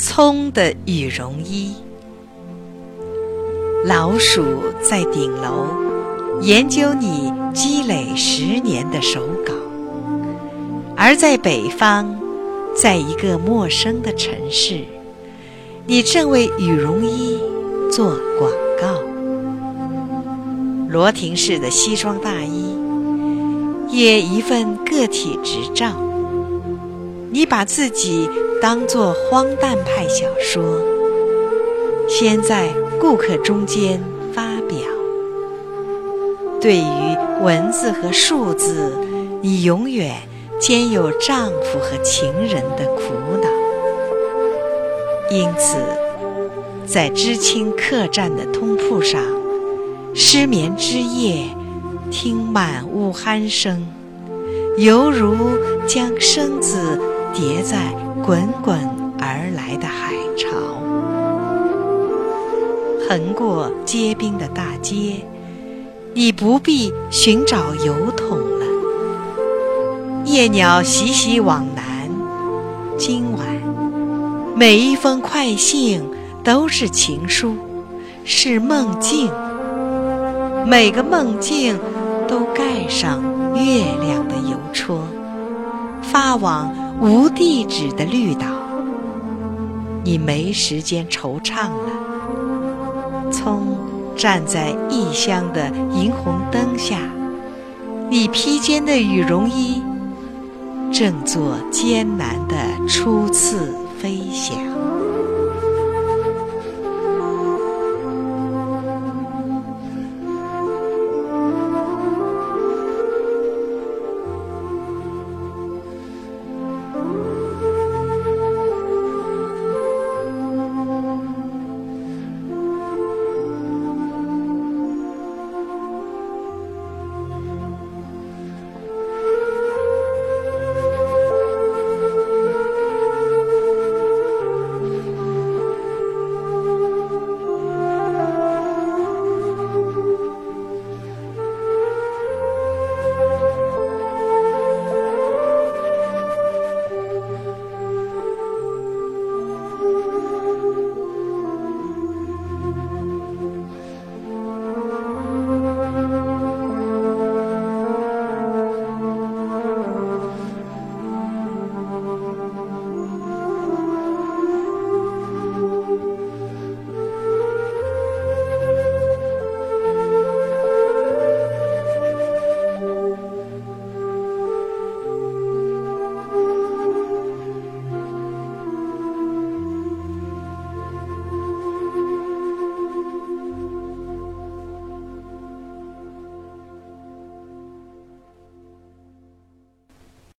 葱的羽绒衣。老鼠在顶楼研究你积累十年的手稿，而在北方，在一个陌生的城市，你正为羽绒衣做广告。罗廷式的西装大衣，也一份个体执照。你把自己当作荒诞派小说，先在顾客中间发表。对于文字和数字，你永远兼有丈夫和情人的苦恼。因此，在知青客栈的通铺上，失眠之夜，听满屋鼾声，犹如将生子。叠在滚滚而来的海潮，横过结冰的大街，你不必寻找油桶了。夜鸟习习往南，今晚每一封快信都是情书，是梦境，每个梦境都盖上月亮的邮戳，发往。无地址的绿岛，你没时间惆怅了。葱站在异乡的银红灯下，你披肩的羽绒衣正做艰难的初次飞翔。